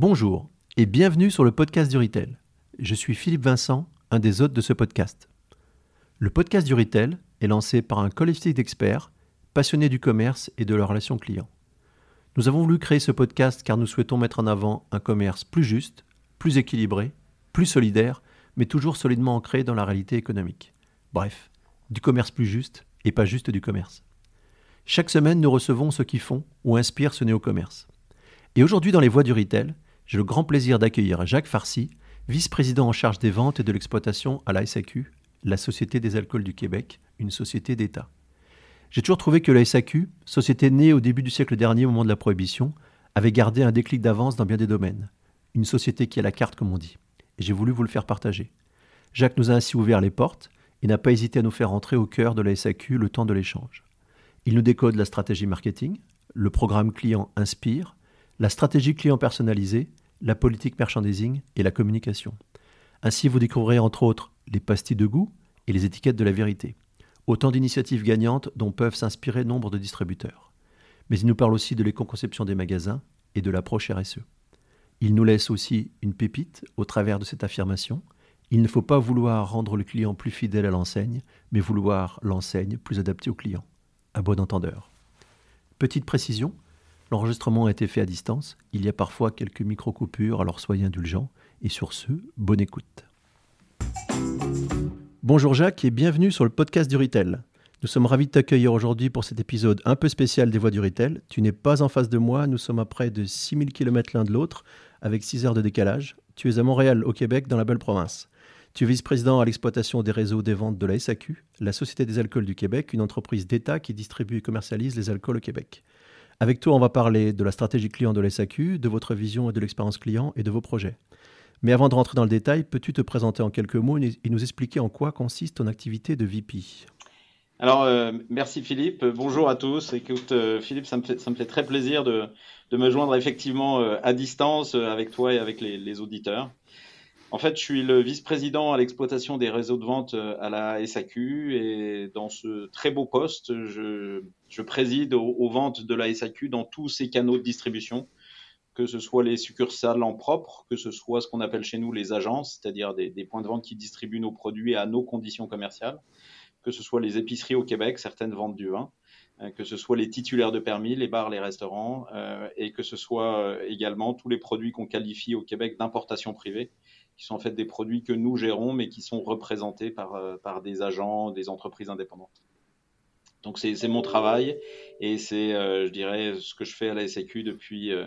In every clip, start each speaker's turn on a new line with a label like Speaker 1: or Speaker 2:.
Speaker 1: Bonjour et bienvenue sur le podcast du Retail. Je suis Philippe Vincent, un des hôtes de ce podcast. Le podcast du Retail est lancé par un collectif d'experts passionnés du commerce et de la relation client. Nous avons voulu créer ce podcast car nous souhaitons mettre en avant un commerce plus juste, plus équilibré, plus solidaire, mais toujours solidement ancré dans la réalité économique. Bref, du commerce plus juste et pas juste du commerce. Chaque semaine, nous recevons ceux qui font ou inspirent ce néo-commerce. Et aujourd'hui, dans les voies du retail, j'ai le grand plaisir d'accueillir Jacques Farcy, vice-président en charge des ventes et de l'exploitation à la SAQ, la Société des alcools du Québec, une société d'État. J'ai toujours trouvé que la SAQ, société née au début du siècle dernier au moment de la Prohibition, avait gardé un déclic d'avance dans bien des domaines. Une société qui a la carte, comme on dit. Et j'ai voulu vous le faire partager. Jacques nous a ainsi ouvert les portes et n'a pas hésité à nous faire entrer au cœur de la SAQ le temps de l'échange. Il nous décode la stratégie marketing, le programme client Inspire, la stratégie client personnalisée, la politique merchandising et la communication. Ainsi, vous découvrirez entre autres les pastilles de goût et les étiquettes de la vérité. Autant d'initiatives gagnantes dont peuvent s'inspirer nombre de distributeurs. Mais il nous parle aussi de l'éco-conception des magasins et de l'approche RSE. Il nous laisse aussi une pépite au travers de cette affirmation. Il ne faut pas vouloir rendre le client plus fidèle à l'enseigne, mais vouloir l'enseigne plus adaptée au client. À bon entendeur. Petite précision, L'enregistrement a été fait à distance. Il y a parfois quelques micro-coupures, alors soyez indulgents. Et sur ce, bonne écoute. Bonjour Jacques et bienvenue sur le podcast du Retail. Nous sommes ravis de t'accueillir aujourd'hui pour cet épisode un peu spécial des Voix du Retail. Tu n'es pas en face de moi, nous sommes à près de 6000 km l'un de l'autre, avec 6 heures de décalage. Tu es à Montréal, au Québec, dans la belle province. Tu es vice-président à l'exploitation des réseaux des ventes de la SAQ, la Société des alcools du Québec, une entreprise d'État qui distribue et commercialise les alcools au Québec. Avec toi, on va parler de la stratégie client de l'SAQ, de votre vision et de l'expérience client et de vos projets. Mais avant de rentrer dans le détail, peux-tu te présenter en quelques mots et nous expliquer en quoi consiste ton activité de VP
Speaker 2: alors, euh, merci Philippe. Bonjour à tous. Écoute, euh, Philippe, ça me, fait, très plaisir de, me joindre effectivement euh, à distance avec toi et avec les auditeurs. En fait, je suis le vice-président à l'exploitation des réseaux de vente euh, à la SAQ et dans ce très beau poste, je, je préside aux, ventes de la SAQ dans tous ces canaux de distribution, que ce soit les succursales en propre, que ce soit ce qu'on appelle chez nous les agences, c'est-à-dire des, des, points de vente qui distribuent nos produits à nos conditions commerciales, que ce soit les épiceries au Québec, certaines vendent du vin, euh, que ce soit les titulaires de permis, les bars, les restaurants, euh, et que ce soit euh, également tous les produits qu'on qualifie au Québec d'importation privée qui sont en fait des produits que nous gérons, mais qui sont représentés par, euh, par des agents, des entreprises indépendantes. Donc c'est mon travail et c'est, euh, je dirais, ce que je fais à la SAQ depuis, euh,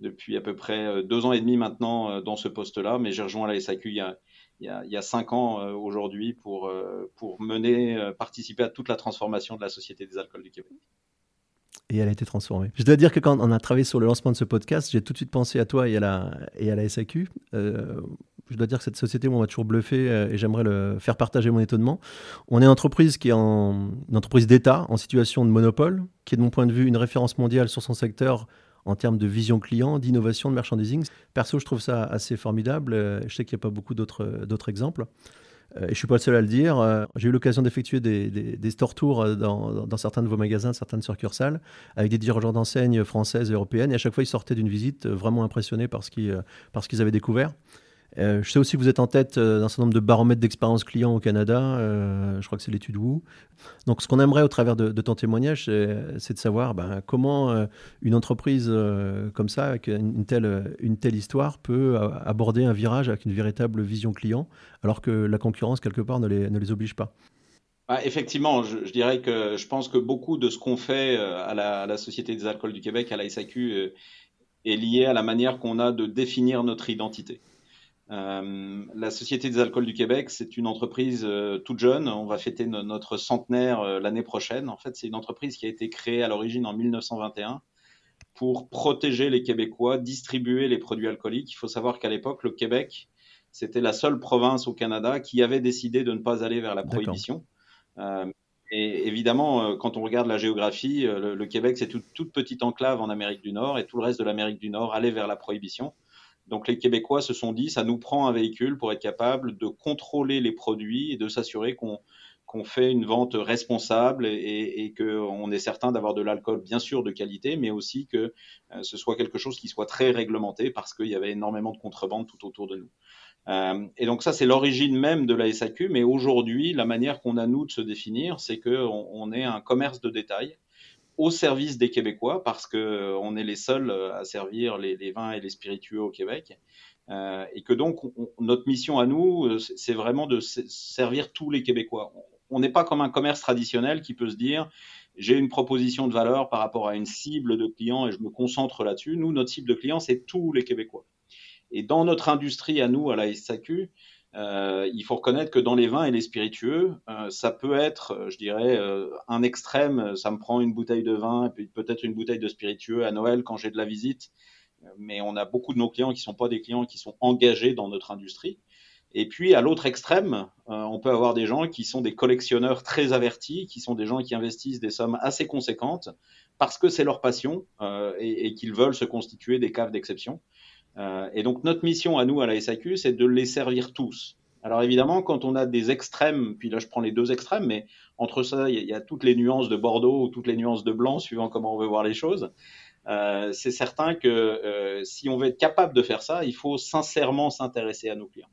Speaker 2: depuis à peu près deux ans et demi maintenant dans ce poste-là, mais j'ai rejoint la SAQ il y a, il y a, cinq ans aujourd'hui pour, pour mener, participer à toute la transformation de la Société des alcools du Québec
Speaker 1: et elle a été transformée. Je dois dire que quand on a travaillé sur le lancement de ce podcast, j'ai tout de suite pensé à toi et à la, et à la SAQ. Je dois dire que cette société m'a toujours bluffé euh, et j'aimerais le faire partager mon étonnement. On est une entreprise qui est une entreprise d'État en situation de monopole, qui est de mon point de vue une référence mondiale sur son secteur en termes de vision client, d'innovation, de merchandising. Perso, je trouve ça assez formidable. Euh, je sais qu'il n'y a pas beaucoup d'autres exemples. Euh, et je ne suis pas le seul à le dire. J'ai eu l'occasion d'effectuer des, store tours dans, certains de vos magasins, certaines succursales, avec des dirigeants d'enseignes françaises et européennes. Et à chaque fois, ils sortaient d'une visite vraiment impressionnés par ce qu'ils avaient découvert. Euh, je sais aussi que vous êtes en tête euh, d'un certain nombre de baromètres d'expérience client au Canada. Euh, je crois que c'est l'étude Wu. Donc, ce qu'on aimerait au travers de, ton témoignage, c'est de savoir ben, comment une entreprise comme ça, avec une telle, histoire, peut aborder un virage avec une véritable vision client, alors que la concurrence, quelque part, ne les, oblige pas.
Speaker 2: Ah, effectivement, je, je, dirais que je pense que beaucoup de ce qu'on fait à la, à la, Société des alcools du Québec, à la SAQ, est lié à la manière qu'on a de définir notre identité. Euh, la Société des alcools du Québec, c'est une entreprise euh, toute jeune. On va fêter notre centenaire euh, l'année prochaine. En fait, c'est une entreprise qui a été créée à l'origine en 1921 pour protéger les Québécois, distribuer les produits alcooliques. Il faut savoir qu'à l'époque, le Québec, c'était la seule province au Canada qui avait décidé de ne pas aller vers la prohibition. et évidemment, quand on regarde la géographie, le, Québec, c'est toute petite enclave en Amérique du Nord et tout le reste de l'Amérique du Nord allait vers la prohibition. Donc les Québécois se sont dit, ça nous prend un véhicule pour être capable de contrôler les produits et de s'assurer qu'on fait une vente responsable et, qu'on est certain d'avoir de l'alcool, bien sûr, de qualité, mais aussi que euh, ce soit quelque chose qui soit très réglementé parce qu'il y avait énormément de contrebande tout autour de nous. Euh, et donc ça, c'est l'origine même de la SAQ, mais aujourd'hui, la manière qu'on a, nous, de se définir, c'est qu'on on est un commerce de détail au service des Québécois parce qu'on est les seuls à servir les, vins et les spiritueux au Québec. Euh, et que donc, notre mission à nous, c'est vraiment de servir tous les Québécois on n'est pas comme un commerce traditionnel qui peut se dire j'ai une proposition de valeur par rapport à une cible de clients et je me concentre là-dessus. Nous, notre cible de clients, c'est tous les Québécois. Et dans notre industrie à nous, à la SAQ, euh, il faut reconnaître que dans les vins et les spiritueux, euh, ça peut être, je dirais, euh, un extrême. Ça me prend une bouteille de vin et puis peut-être une bouteille de spiritueux à Noël quand j'ai de la visite. Mais on a beaucoup de nos clients qui ne sont pas des clients qui sont engagés dans notre industrie. Et puis à l'autre extrême, euh, on peut avoir des gens qui sont des collectionneurs très avertis, qui sont des gens qui investissent des sommes assez conséquentes parce que c'est leur passion euh, et, et qu'ils veulent se constituer des caves d'exception. Euh, et donc notre mission à nous à la SAQ, c'est de les servir tous. Alors évidemment, quand on a des extrêmes, puis là je prends les deux extrêmes, mais entre ça, il y, a toutes les nuances de Bordeaux ou toutes les nuances de blanc, suivant comment on veut voir les choses. Euh, c'est certain que euh, si on veut être capable de faire ça, il faut sincèrement s'intéresser à nos clients.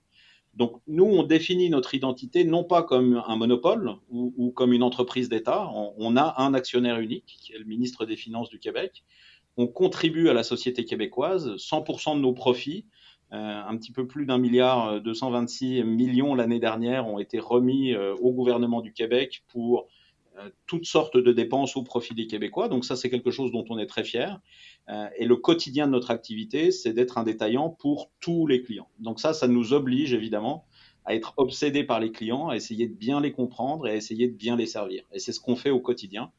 Speaker 2: Donc nous, on définit notre identité non pas comme un monopole ou, comme une entreprise d'État. On, a un actionnaire unique, qui est le ministre des Finances du Québec. On contribue à la société québécoise. 100% de nos profits, euh, un petit peu plus d'un milliard 226 millions l'année dernière, ont été remis euh, au gouvernement du Québec pour euh, toutes sortes de dépenses au profit des Québécois. Donc ça, c'est quelque chose dont on est très fier. Euh, et le quotidien de notre activité, c'est d'être un détaillant pour tous les clients. Donc ça, ça nous oblige évidemment à être obsédés par les clients, à essayer de bien les comprendre et à essayer de bien les servir. Et c'est ce qu'on fait au quotidien.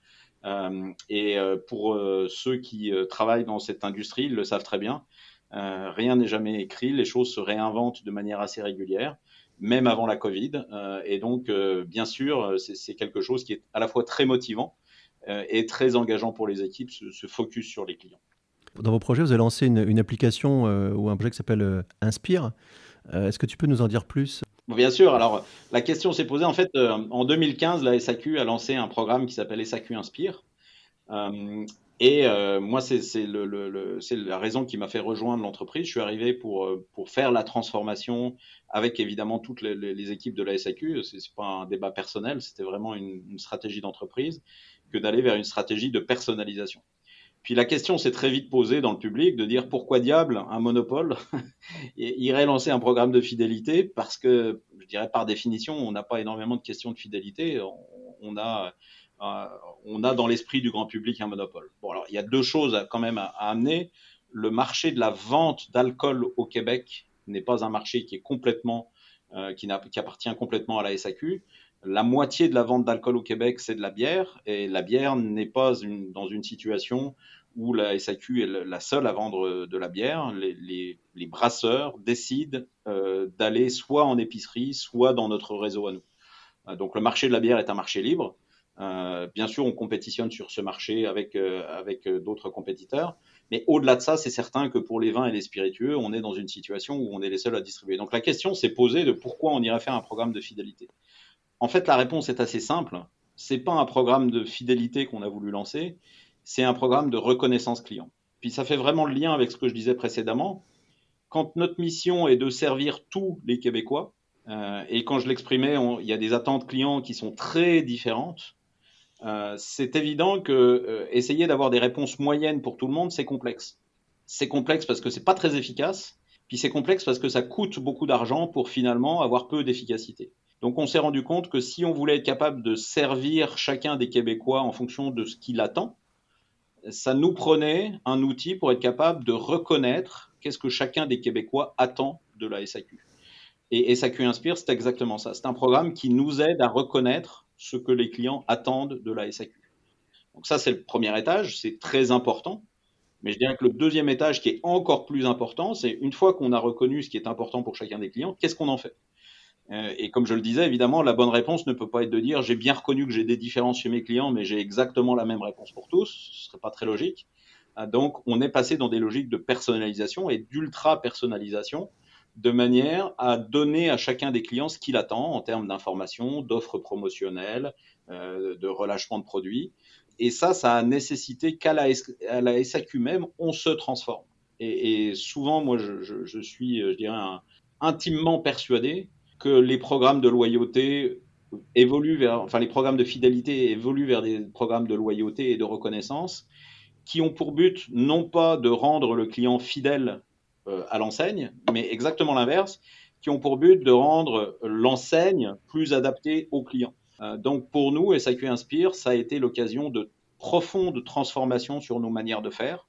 Speaker 2: Euh, et pour ceux qui travaillent dans cette industrie, ils le savent très bien. rien n'est jamais écrit, les choses se réinventent de manière assez régulière même avant la Covid. Euh, et donc, euh, bien sûr, c'est quelque chose qui est à la fois très motivant euh, et très engageant pour les équipes, ce, focus sur les clients.
Speaker 1: Dans vos projets, vous avez lancé une, application ou un projet qui s'appelle Inspire. Est-ce que tu peux nous en dire plus?
Speaker 2: Bien sûr. Alors, la question s'est posée. En fait, en 2015, la SAQ a lancé un programme qui s'appelle SAQ Inspire. Et euh, moi, c'est la raison qui m'a fait rejoindre l'entreprise. Je suis arrivé pour, euh, pour faire la transformation avec évidemment toutes les, équipes de la SAQ. Ce n'est pas un débat personnel, c'était vraiment une stratégie d'entreprise que d'aller vers une stratégie de personnalisation. Puis la question s'est très vite posée dans le public de dire pourquoi diable un monopole irait lancer un programme de fidélité parce que, je dirais par définition, on n'a pas énormément de questions de fidélité. On, a euh, on a dans l'esprit du grand public un monopole. Bon, alors il y a deux choses quand même à, amener. Le marché de la vente d'alcool au Québec n'est pas un marché qui est complètement, euh, qui, qui, appartient complètement à la SAQ. La moitié de la vente d'alcool au Québec, c'est de la bière, et la bière n'est pas dans une situation où la SAQ est la seule à vendre de la bière. Les, brasseurs décident euh, d'aller soit en épicerie, soit dans notre réseau à nous. donc le marché de la bière est un marché libre. Euh, bien sûr, on compétitionne sur ce marché avec, euh, avec euh, d'autres compétiteurs. Mais au-delà de ça, c'est certain que pour les vins et les spiritueux, on est dans une situation où on est les seuls à distribuer. Donc la question s'est posée de pourquoi on irait faire un programme de fidélité. En fait, la réponse est assez simple. C'est pas un programme de fidélité qu'on a voulu lancer, c'est un programme de reconnaissance client. Puis ça fait vraiment le lien avec ce que je disais précédemment. Quand notre mission est de servir tous les Québécois, euh, et quand je l'exprimais, il y a des attentes clients qui sont très différentes. Euh, c'est évident que euh, essayer d'avoir des réponses moyennes pour tout le monde, c'est complexe. C'est complexe parce que c'est pas très efficace, puis c'est complexe parce que ça coûte beaucoup d'argent pour finalement avoir peu d'efficacité. Donc on s'est rendu compte que si on voulait être capable de servir chacun des Québécois en fonction de ce qu'il attend, ça nous prenait un outil pour être capable de reconnaître qu'est-ce que chacun des Québécois attend de la SAQ. Et SAQ Inspire, c'est exactement ça. C'est un programme qui nous aide à reconnaître ce que les clients attendent de la SAQ. Donc ça, c'est le premier étage, c'est très important. Mais je dirais que le deuxième étage qui est encore plus important, c'est une fois qu'on a reconnu ce qui est important pour chacun des clients, qu'est-ce qu'on en fait? Et comme je le disais, évidemment, la bonne réponse ne peut pas être de dire j'ai bien reconnu que j'ai des différences chez mes clients, mais j'ai exactement la même réponse pour tous. Ce serait pas très logique. Euh, donc, on est passé dans des logiques de personnalisation et d'ultra personnalisation de manière à donner à chacun des clients ce qu'il attend en termes d'informations, d'offres promotionnelles, euh, de relâchement de produits. Et ça, ça a nécessité qu'à la, la, SAQ même, on se transforme. Et, souvent, moi, je, suis, je dirais, intimement persuadé que les programmes de loyauté évoluent vers, enfin, les programmes de fidélité évoluent vers des programmes de loyauté et de reconnaissance qui ont pour but non pas de rendre le client fidèle euh, à l'enseigne, mais exactement l'inverse, qui ont pour but de rendre l'enseigne plus adaptée au client. Euh, donc pour nous, SAQ Inspire, ça a été l'occasion de profondes transformations sur nos manières de faire,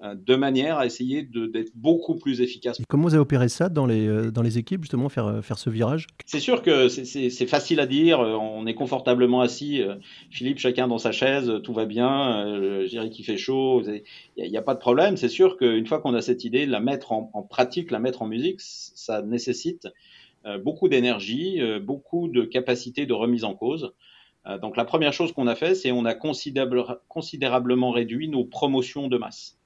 Speaker 2: de manière à essayer d'être beaucoup plus efficace.
Speaker 1: comment vous avez opéré ça dans les, euh, dans les équipes, justement, faire, euh, faire ce virage?
Speaker 2: C'est sûr que c'est facile à dire, on est confortablement assis, Philippe, chacun dans sa chaise, tout va bien, je dirais qu'il fait chaud, il n'y a, pas de problème. C'est sûr qu'une fois qu'on a cette idée, la mettre en, en, pratique, la mettre en musique, ça nécessite beaucoup d'énergie, beaucoup de capacité de remise en cause. Donc la première chose qu'on a fait, c'est on a considérablement réduit nos promotions de masse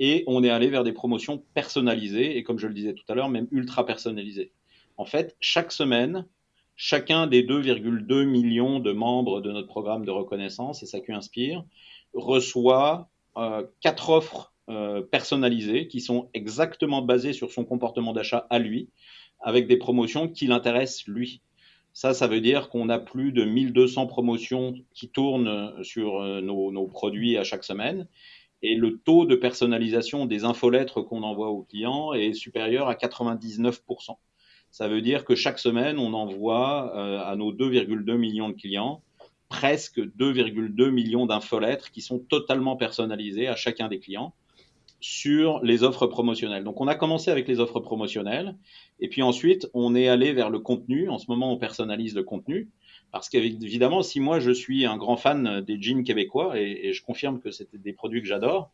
Speaker 2: et on est allé vers des promotions personnalisées et comme je le disais tout à l'heure, même ultra personnalisées. En fait, chaque semaine, chacun des 2,2 millions de membres de notre programme de reconnaissance, et qui inspire, reçoit euh, quatre offres euh, personnalisées qui sont exactement basées sur son comportement d'achat à lui, avec des promotions qui l'intéressent lui. Ça, ça veut dire qu'on a plus de 1200 promotions qui tournent sur euh, nos, nos produits à chaque semaine et le taux de personnalisation des infolettres qu'on envoie aux clients est supérieur à 99%. Ça veut dire que chaque semaine, on envoie euh, à nos 2,2 millions de clients presque 2,2 millions d'infolettres qui sont totalement personnalisées à chacun des clients sur les offres promotionnelles. Donc on a commencé avec les offres promotionnelles et puis ensuite on est allé vers le contenu. En ce moment on personnalise le contenu parce qu'évidemment, si moi je suis un grand fan des jeans québécois, et, je confirme que c'est des produits que j'adore,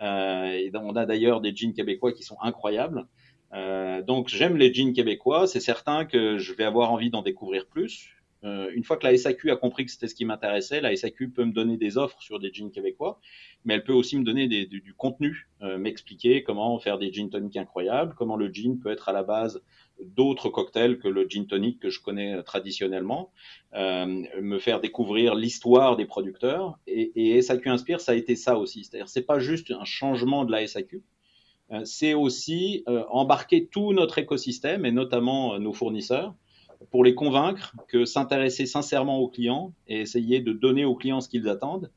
Speaker 2: euh, et on a d'ailleurs des jeans québécois qui sont incroyables. Euh, donc j'aime les jeans québécois, c'est certain que je vais avoir envie d'en découvrir plus. Euh, une fois que la SAQ a compris que c'était ce qui m'intéressait, la SAQ peut me donner des offres sur des jeans québécois, mais elle peut aussi me donner du, du, contenu, euh, m'expliquer comment faire des jeans toniques incroyables, comment le jean peut être à la base d'autres cocktails que le gin tonic que je connais traditionnellement, euh, me faire découvrir l'histoire des producteurs. Et, et, SAQ Inspire, ça a été ça aussi. C'est-à-dire, c'est pas juste un changement de la SAQ, euh, c'est aussi euh, embarquer tout notre écosystème et notamment euh, nos fournisseurs pour les convaincre que s'intéresser sincèrement aux clients et essayer de donner aux clients ce qu'ils attendent,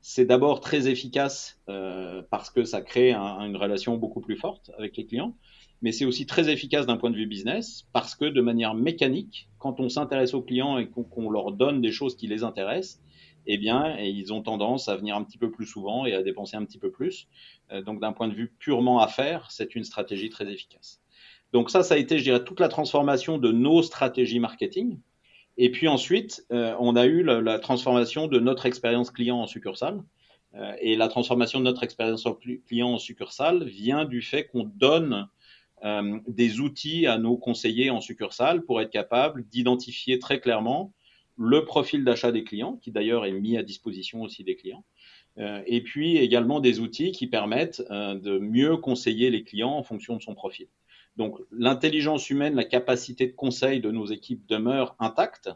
Speaker 2: c'est d'abord très efficace euh, parce que ça crée un, une relation beaucoup plus forte avec les clients, mais c'est aussi très efficace d'un point de vue business parce que de manière mécanique, quand on s'intéresse aux clients et qu'on leur donne des choses qui les intéressent, eh bien, ils ont tendance à venir un petit peu plus souvent et à dépenser un petit peu plus. Euh, donc, d'un point de vue purement affaires, c'est une stratégie très efficace. Donc ça, ça a été, je dirais, toute la transformation de nos stratégies marketing. Et puis ensuite, euh, on a eu la, transformation de notre expérience client en succursale. Euh, et la transformation de notre expérience client en succursale vient du fait qu'on donne des outils à nos conseillers en succursale pour être capable d'identifier très clairement le profil d'achat des clients, qui d'ailleurs est mis à disposition aussi des clients, euh, et puis également des outils qui permettent euh, de mieux conseiller les clients en fonction de son profil. Donc l'intelligence humaine, la capacité de conseil de nos équipes demeure intacte,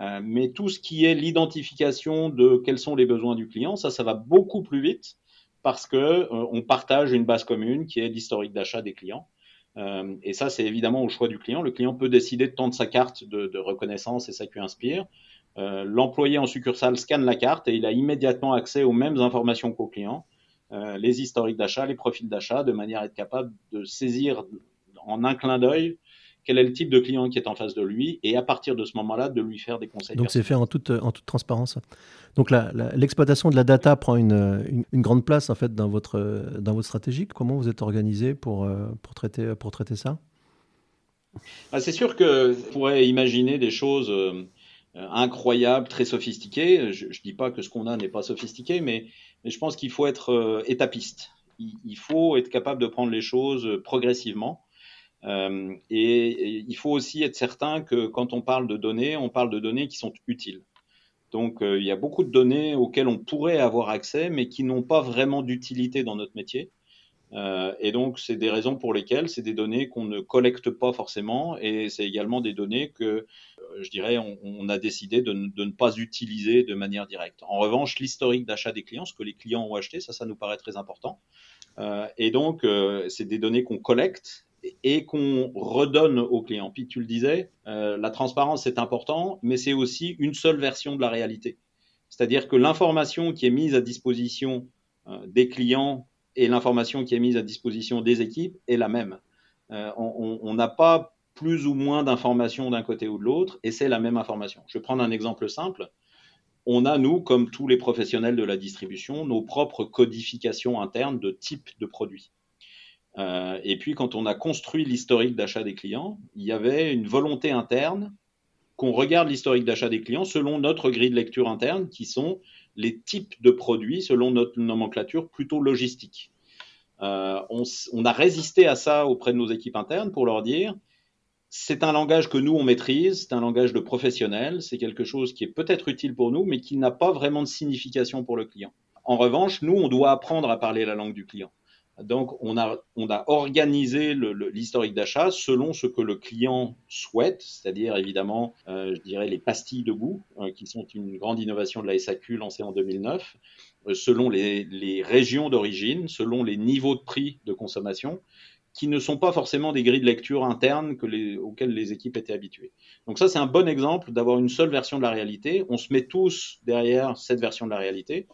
Speaker 2: euh, mais tout ce qui est l'identification de quels sont les besoins du client, ça, ça va beaucoup plus vite parce que euh, on partage une base commune qui est l'historique d'achat des clients. Euh, et ça, c'est évidemment au choix du client. Le client peut décider de tendre sa carte de, reconnaissance et ça lui inspire. Euh, L'employé en succursale scanne la carte et il a immédiatement accès aux mêmes informations qu'au client, euh, les historiques d'achat, les profils d'achat, de manière à être capable de saisir en un clin d'œil quel est le type de client qui est en face de lui, et à partir de ce moment-là, de lui faire des conseils.
Speaker 1: Donc c'est fait en toute, en toute transparence. Donc l'exploitation de la data prend une, une, une, grande place en fait dans votre, dans votre stratégie. Comment vous êtes organisé pour, pour, traiter, pour traiter ça?
Speaker 2: Ah, C'est sûr que vous pourrait imaginer des choses euh, incroyables, très sophistiquées. Je ne dis pas que ce qu'on a n'est pas sophistiqué, mais, mais je pense qu'il faut être euh, étapiste. Il, il, faut être capable de prendre les choses progressivement euh, et, il faut aussi être certain que quand on parle de données, on parle de données qui sont utiles. Donc euh, il y a beaucoup de données auxquelles on pourrait avoir accès, mais qui n'ont pas vraiment d'utilité dans notre métier. Euh, et donc, c'est des raisons pour lesquelles c'est des données qu'on ne collecte pas forcément, et c'est également des données que, je dirais, on, a décidé de, ne pas utiliser de manière directe. En revanche, l'historique d'achat des clients, ce que les clients ont acheté, ça, ça nous paraît très important. Et donc, c'est des données qu'on collecte et qu'on redonne aux clients. Puis tu le disais, la transparence c'est important, mais c'est aussi une seule version de la réalité. C'est-à-dire que l'information qui est mise à disposition des clients et l'information qui est mise à disposition des équipes est la même. Euh, on n'a pas plus ou moins d'informations d'un côté ou de l'autre, et c'est la même information. Je vais prendre un exemple simple. On a, nous, comme tous les professionnels de la distribution, nos propres codifications internes de type de produit. Euh, et puis, quand on a construit l'historique d'achat des clients, il y avait une volonté interne qu'on regarde l'historique d'achat des clients selon notre grille de lecture interne, qui sont les types de produits selon notre nomenclature plutôt logistique. Euh, on, a résisté à ça auprès de nos équipes internes pour leur dire c'est un langage que nous on maîtrise, c'est un langage de professionnel, c'est quelque chose qui est peut-être utile pour nous, mais qui n'a pas vraiment de signification pour le client. En revanche, nous on doit apprendre à parler la langue du client. Donc, on a, on a organisé l'historique d'achat selon ce que le client souhaite, c'est-à-dire évidemment, euh, je dirais, les pastilles de goût, euh, qui sont une grande innovation de la SAQ lancée en 2009, euh, selon les, les régions d'origine, selon les niveaux de prix de consommation, qui ne sont pas forcément des grilles de lecture internes les, auxquelles les équipes étaient habituées. Donc ça, c'est un bon exemple d'avoir une seule version de la réalité. On se met tous derrière cette version de la réalité.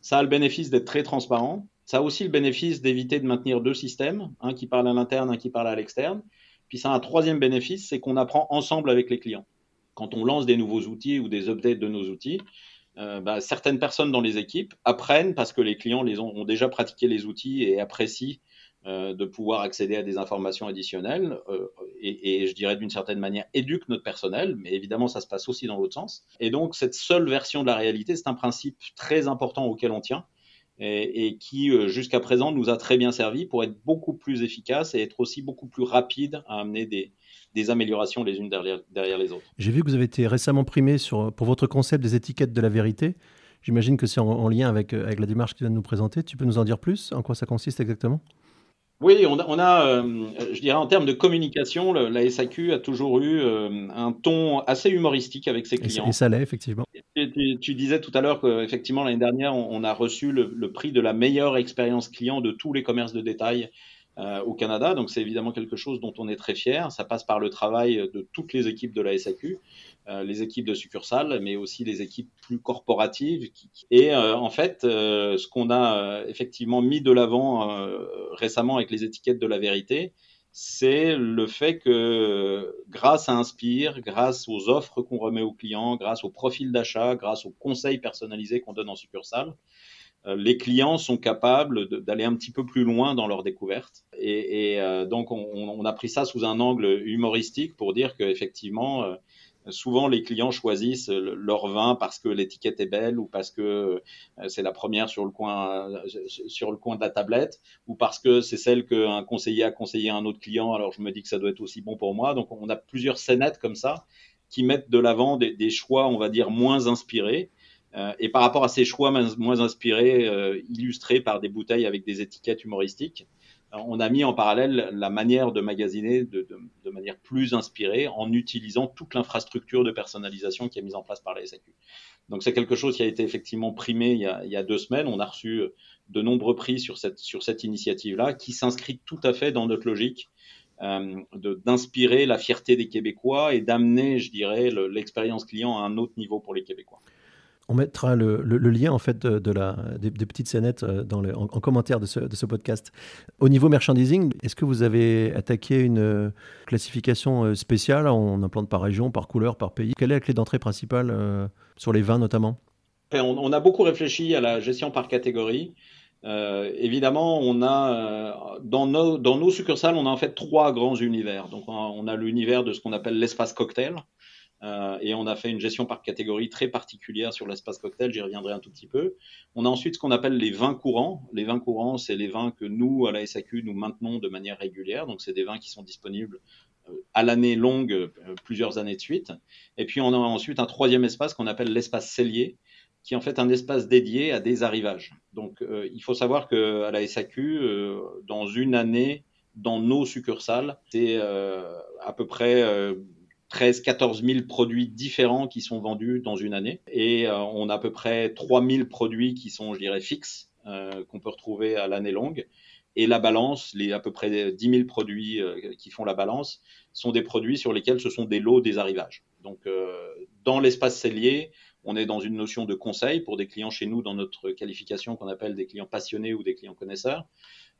Speaker 2: Ça a le bénéfice d'être très transparent ça a aussi le bénéfice d'éviter de maintenir deux systèmes, un qui parle à l'interne, un qui parle à l'externe. Puis ça a un troisième bénéfice, c'est qu'on apprend ensemble avec les clients. Quand on lance des nouveaux outils ou des updates de nos outils, euh, bah, certaines personnes dans les équipes apprennent parce que les clients les ont, déjà pratiqué les outils et apprécient euh, de pouvoir accéder à des informations additionnelles euh, et, et, je dirais d'une certaine manière éduquent notre personnel, mais évidemment ça se passe aussi dans l'autre sens. Et donc cette seule version de la réalité, c'est un principe très important auquel on tient et, qui, euh, jusqu'à présent, nous a très bien servi pour être beaucoup plus efficace et être aussi beaucoup plus rapide à amener des, améliorations les unes derrière, derrière les autres.
Speaker 1: J'ai vu que vous avez été récemment primé sur, pour votre concept des étiquettes de la vérité. J'imagine que c'est en, lien avec, euh, avec la démarche que tu viens de nous présenter. Tu peux nous en dire plus? En quoi ça consiste exactement?
Speaker 2: Oui, on a, on a euh, je dirais en termes de communication, la SAQ a toujours eu un ton assez humoristique avec ses clients.
Speaker 1: Et ça l'est, effectivement.
Speaker 2: Tu, disais tout à l'heure qu'effectivement, l'année dernière, on, a reçu le, prix de la meilleure expérience client de tous les commerces de détail euh, au Canada. Donc, c'est évidemment quelque chose dont on est très fier. Ça passe par le travail de toutes les équipes de la SAQ, euh, les équipes de succursales, mais aussi les équipes plus corporatives. Et euh, en fait, ce qu'on a effectivement mis de l'avant récemment avec les étiquettes de la vérité, c'est le fait que grâce à Inspire, grâce aux offres qu'on remet aux clients, grâce au profil d'achat, grâce aux conseils personnalisés qu'on donne en succursale, les clients sont capables d'aller un petit peu plus loin dans leur découverte. Et, euh, donc, on, a pris ça sous un angle humoristique pour dire qu'effectivement, euh, souvent les clients choisissent leur vin parce que l'étiquette est belle ou parce que euh, c'est la première sur le coin euh, sur le coin de la tablette ou parce que c'est celle qu'un conseiller a conseillé à un autre client alors je me dis que ça doit être aussi bon pour moi donc on a plusieurs scénettes comme ça qui mettent de l'avant des, choix on va dire moins inspirés euh, et par rapport à ces choix moins inspirés illustrés par des bouteilles avec des étiquettes humoristiques on a mis en parallèle la manière de magasiner de, manière plus inspirée en utilisant toute l'infrastructure de personnalisation qui est mise en place par la SAQ. Donc c'est quelque chose qui a été effectivement primé il y a, deux semaines. On a reçu de nombreux prix sur cette, initiative-là qui s'inscrit tout à fait dans notre logique euh, d'inspirer la fierté des Québécois et d'amener, je dirais, l'expérience client à un autre niveau pour les Québécois.
Speaker 1: On mettra le, lien en fait de, la, des, petites scénettes euh, dans en, commentaire de ce, de ce, podcast. Au niveau merchandising, est-ce que vous avez attaqué une euh, classification euh, spéciale? On implante par région, par couleur, par pays Quelle est la clé d'entrée principale sur les vins notamment?
Speaker 2: On, a beaucoup réfléchi à la gestion par catégorie. évidemment, on a dans nos, dans nos succursales, on a en fait trois grands univers. Donc, on a l'univers de ce qu'on appelle l'espace cocktail, euh, et on a fait une gestion par catégorie très particulière sur l'espace cocktail, j'y reviendrai un tout petit peu. On a ensuite ce qu'on appelle les vins courants. Les vins courants, c'est les vins que nous, à la SAQ, nous maintenons de manière régulière. Donc, c'est des vins qui sont disponibles euh, à l'année longue, euh, plusieurs années de suite. Et puis, on a ensuite un troisième espace qu'on appelle l'espace cellier. qui est en fait un espace dédié à des arrivages. Donc, il faut savoir qu'à la SAQ, dans une année, dans nos succursales, c'est à peu près 13-14 000 produits différents qui sont vendus dans une année. Et on a à peu près 3 000 produits qui sont, je dirais, fixes, qu'on peut retrouver à l'année longue. Et la balance, les à peu près 10 000 produits qui font la balance, sont des produits sur lesquels ce sont des lots des arrivages. Donc, dans l'espace cellier, on est dans une notion de conseil pour des clients chez nous dans notre qualification qu'on appelle des clients passionnés ou des clients connaisseurs.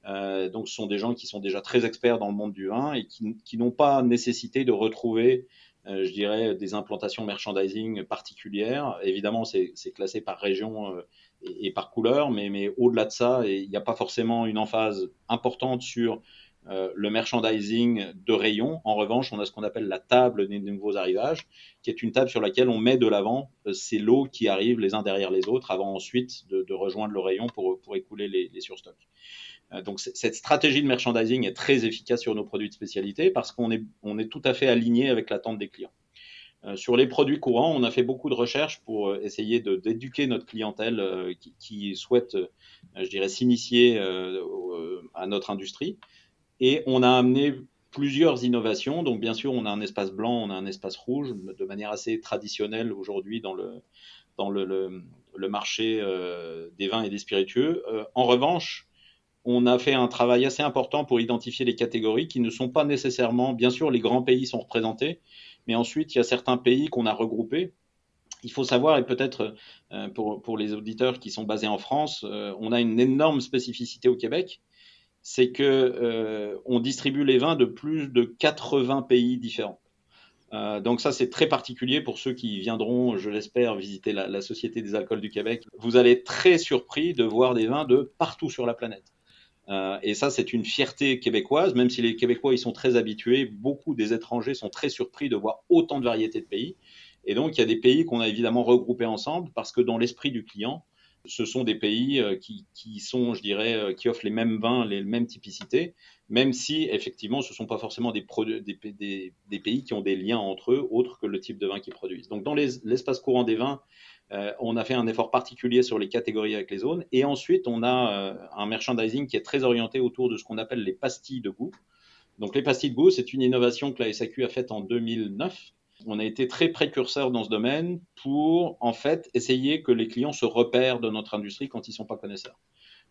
Speaker 2: Euh, donc, ce sont des gens qui sont déjà très experts dans le monde du vin et qui, n'ont pas nécessité de retrouver, euh, je dirais, des implantations merchandising particulières. Évidemment, c'est classé par région euh, et, par couleur, mais, mais au-delà de ça, il n'y a pas forcément une emphase importante sur euh, le merchandising de rayon. En revanche, on a ce qu'on appelle la table des nouveaux arrivages, qui est une table sur laquelle on met de l'avant euh, ces lots qui arrivent les uns derrière les autres avant ensuite de, rejoindre le rayon pour, pour écouler les, les surstocks. Euh, donc cette stratégie de merchandising est très efficace sur nos produits de spécialité parce qu'on est, on est tout à fait aligné avec l'attente des clients. sur les produits courants, on a fait beaucoup de recherches pour essayer d'éduquer notre clientèle qui, qui, souhaite, je dirais, s'initier à notre industrie. Et on a amené plusieurs innovations. Donc, bien sûr, on a un espace blanc, on a un espace rouge, de manière assez traditionnelle aujourd'hui dans le, dans le, le, marché euh, des vins et des spiritueux. Euh, en revanche, on a fait un travail assez important pour identifier les catégories qui ne sont pas nécessairement, bien sûr, les grands pays sont représentés, mais ensuite, il y a certains pays qu'on a regroupés. Il faut savoir, et peut-être euh, pour, les auditeurs qui sont basés en France, on a une énorme spécificité au Québec c'est que euh, on distribue les vins de plus de 80 pays différents. Euh, donc ça, c'est très particulier pour ceux qui viendront, je l'espère, visiter la, Société des alcools du Québec. Vous allez être très surpris de voir des vins de partout sur la planète. Euh, et ça, c'est une fierté québécoise, même si les Québécois y sont très habitués, beaucoup des étrangers sont très surpris de voir autant de variétés de pays. Et donc, il y a des pays qu'on a évidemment regroupés ensemble parce que dans l'esprit du client, ce sont des pays euh, qui, sont, je dirais, euh, qui offrent les mêmes vins, les mêmes typicités, même si effectivement ce ne sont pas forcément des, pays qui ont des liens entre eux autres que le type de vin qu'ils produisent. Donc dans l'espace courant des vins, euh, on a fait un effort particulier sur les catégories avec les zones, et ensuite on a un merchandising qui est très orienté autour de ce qu'on appelle les pastilles de goût. Donc les pastilles de goût, c'est une innovation que la SAQ a faite en 2009 on a été très précurseur dans ce domaine pour en fait essayer que les clients se repèrent de notre industrie quand ils ne sont pas connaisseurs.